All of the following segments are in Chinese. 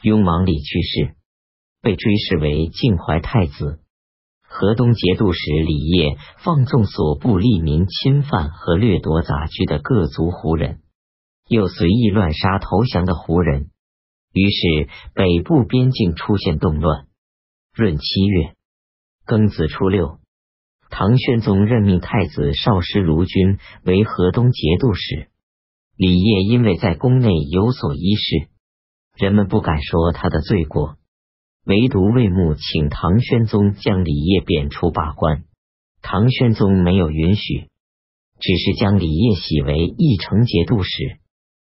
雍王李去世，被追谥为晋怀太子。河东节度使李业放纵所部利民侵犯和掠夺杂居的各族胡人，又随意乱杀投降的胡人，于是北部边境出现动乱。闰七月，庚子初六，唐玄宗任命太子少师卢钧为河东节度使。李业因为在宫内有所依事，人们不敢说他的罪过。唯独魏牧请唐宣宗将李业贬出罢官，唐宣宗没有允许，只是将李业洗为义城节度使。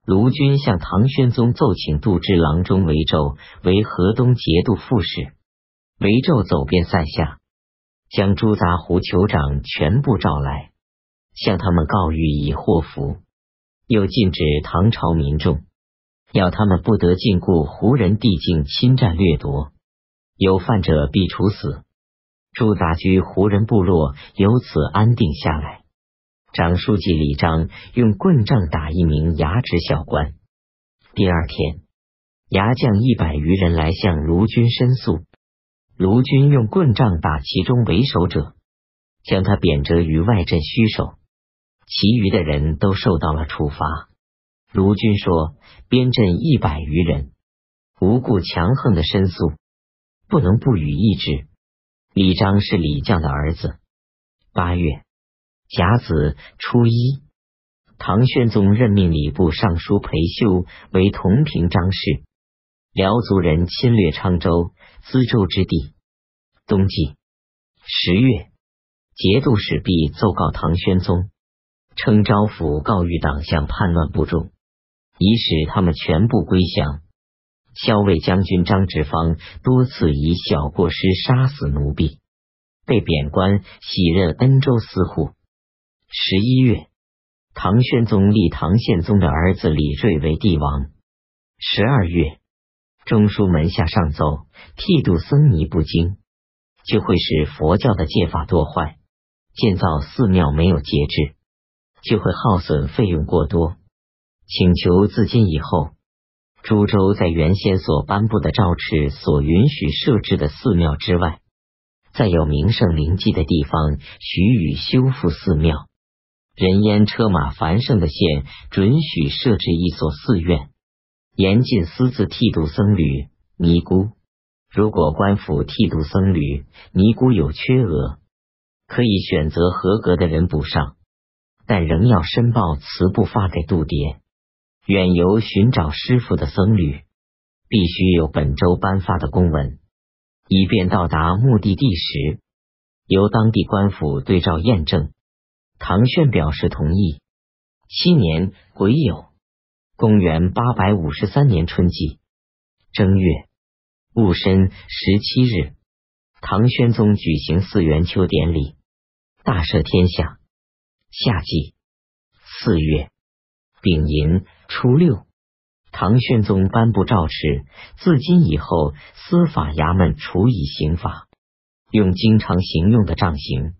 卢军向唐宣宗奏请杜之郎中韦胄为河东节度副使。韦胄走遍塞下，将诸杂胡酋长全部召来，向他们告谕以祸福，又禁止唐朝民众，要他们不得禁锢胡人地境侵占掠夺。有犯者必处死。驻杂居胡人部落由此安定下来。长书记李章用棍杖打一名牙职小官。第二天，牙将一百余人来向卢军申诉，卢军用棍杖打其中为首者，将他贬谪于外镇虚守，其余的人都受到了处罚。卢军说：“边镇一百余人无故强横的申诉。”不能不予抑制。李章是李将的儿子。八月甲子初一，唐玄宗任命礼部尚书裴秀为同平章事。辽族人侵略昌州、淄州之地。冬季十月，节度使毕奏告唐玄宗，称招抚告谕党项叛乱不忠，以使他们全部归降。骁卫将军张直方多次以小过失杀死奴婢，被贬官，喜任恩州司户。十一月，唐宣宗立唐宪宗的儿子李瑞为帝王。十二月，中书门下上奏：剃度僧尼不精，就会使佛教的戒法堕坏；建造寺庙没有节制，就会耗损费用过多。请求自今以后。株洲在原先所颁布的诏敕所允许设置的寺庙之外，再有名胜灵迹的地方，许予修复寺庙。人烟车马繁盛的县，准许设置一所寺院。严禁私自剃度僧侣、尼姑。如果官府剃度僧侣、尼姑有缺额，可以选择合格的人补上，但仍要申报辞不发给度牒。远游寻找师傅的僧侣，必须有本州颁发的公文，以便到达目的地时，由当地官府对照验证。唐炫表示同意。七年癸酉，公元八百五十三年春季正月戊申十七日，唐宣宗举行四元秋典礼，大赦天下。夏季四月丙寅。初六，唐玄宗颁布诏敕，自今以后，司法衙门处以刑法，用经常行用的杖刑，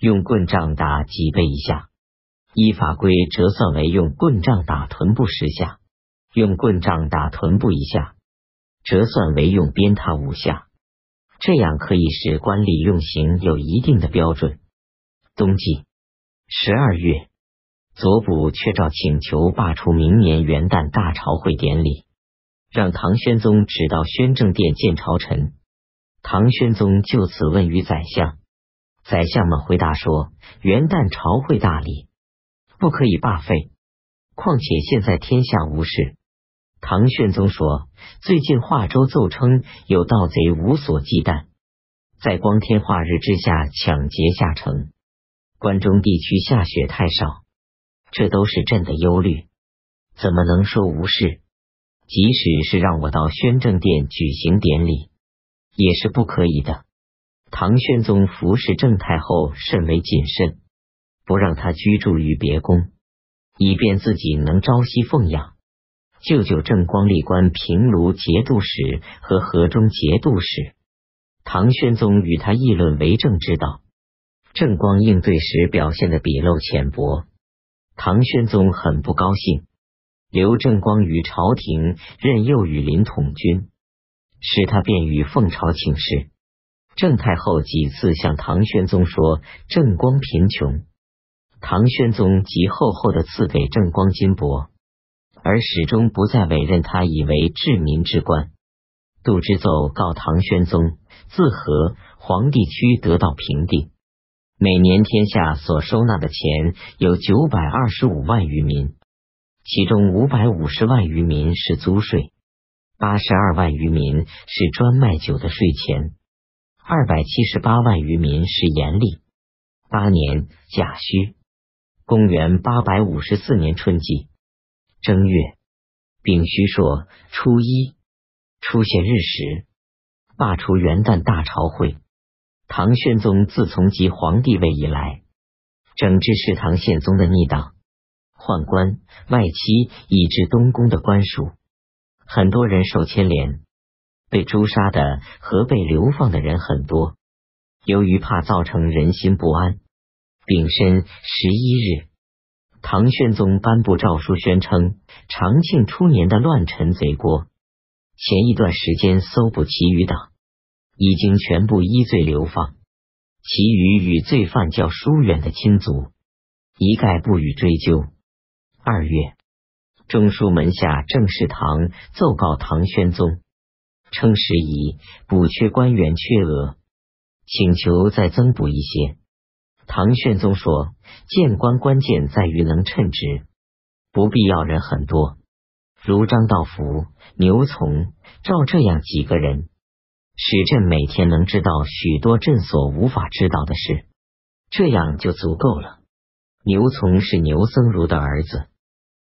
用棍杖打几倍以下，依法规折算为用棍杖打臀部十下；用棍杖打臀部一下，折算为用鞭挞五下。这样可以使官吏用刑有一定的标准。冬季十二月。左补却照请求罢除明年元旦大朝会典礼，让唐宣宗只到宣政殿见朝臣。唐宣宗就此问于宰相，宰相们回答说：元旦朝会大礼不可以罢废，况且现在天下无事。唐宣宗说：最近华州奏称有盗贼无所忌惮，在光天化日之下抢劫下城，关中地区下雪太少。这都是朕的忧虑，怎么能说无事？即使是让我到宣政殿举行典礼，也是不可以的。唐宣宗服侍郑太后甚为谨慎，不让她居住于别宫，以便自己能朝夕奉养。舅舅郑光历官平卢节度使和河中节度使，唐宣宗与他议论为政之道，郑光应对时表现的笔漏浅薄。唐宣宗很不高兴，刘正光于朝廷任右羽林统军，使他便于奉朝请示。郑太后几次向唐玄宗说郑光贫穷，唐玄宗即厚厚的赐给郑光金帛，而始终不再委任他以为治民之官。杜之奏告唐玄宗，自和黄帝区得到平定，每年天下所收纳的钱有九百二十五万余民，其中五百五十万余民是租税，八十二万余民是专卖酒的税钱。二百七十八万余民是严厉。八年甲戌，公元八百五十四年春季正月丙戌朔初一，出现日时，罢除元旦大朝会。唐玄宗自从即皇帝位以来，整治是唐宪宗的逆党、宦官、外戚以至东宫的官署，很多人受牵连。被诛杀的和被流放的人很多，由于怕造成人心不安，丙申十一日，唐玄宗颁布诏书，宣称长庆初年的乱臣贼国，前一段时间搜捕其余党，已经全部依罪流放，其余与罪犯较疏远的亲族，一概不予追究。二月，中书门下郑士堂奏告唐玄宗。称时宜，补缺官员缺额，请求再增补一些。唐玄宗说：“谏官关键在于能称职，不必要人很多，如张道福、牛从、赵这样几个人，使朕每天能知道许多朕所无法知道的事，这样就足够了。”牛从是牛僧孺的儿子。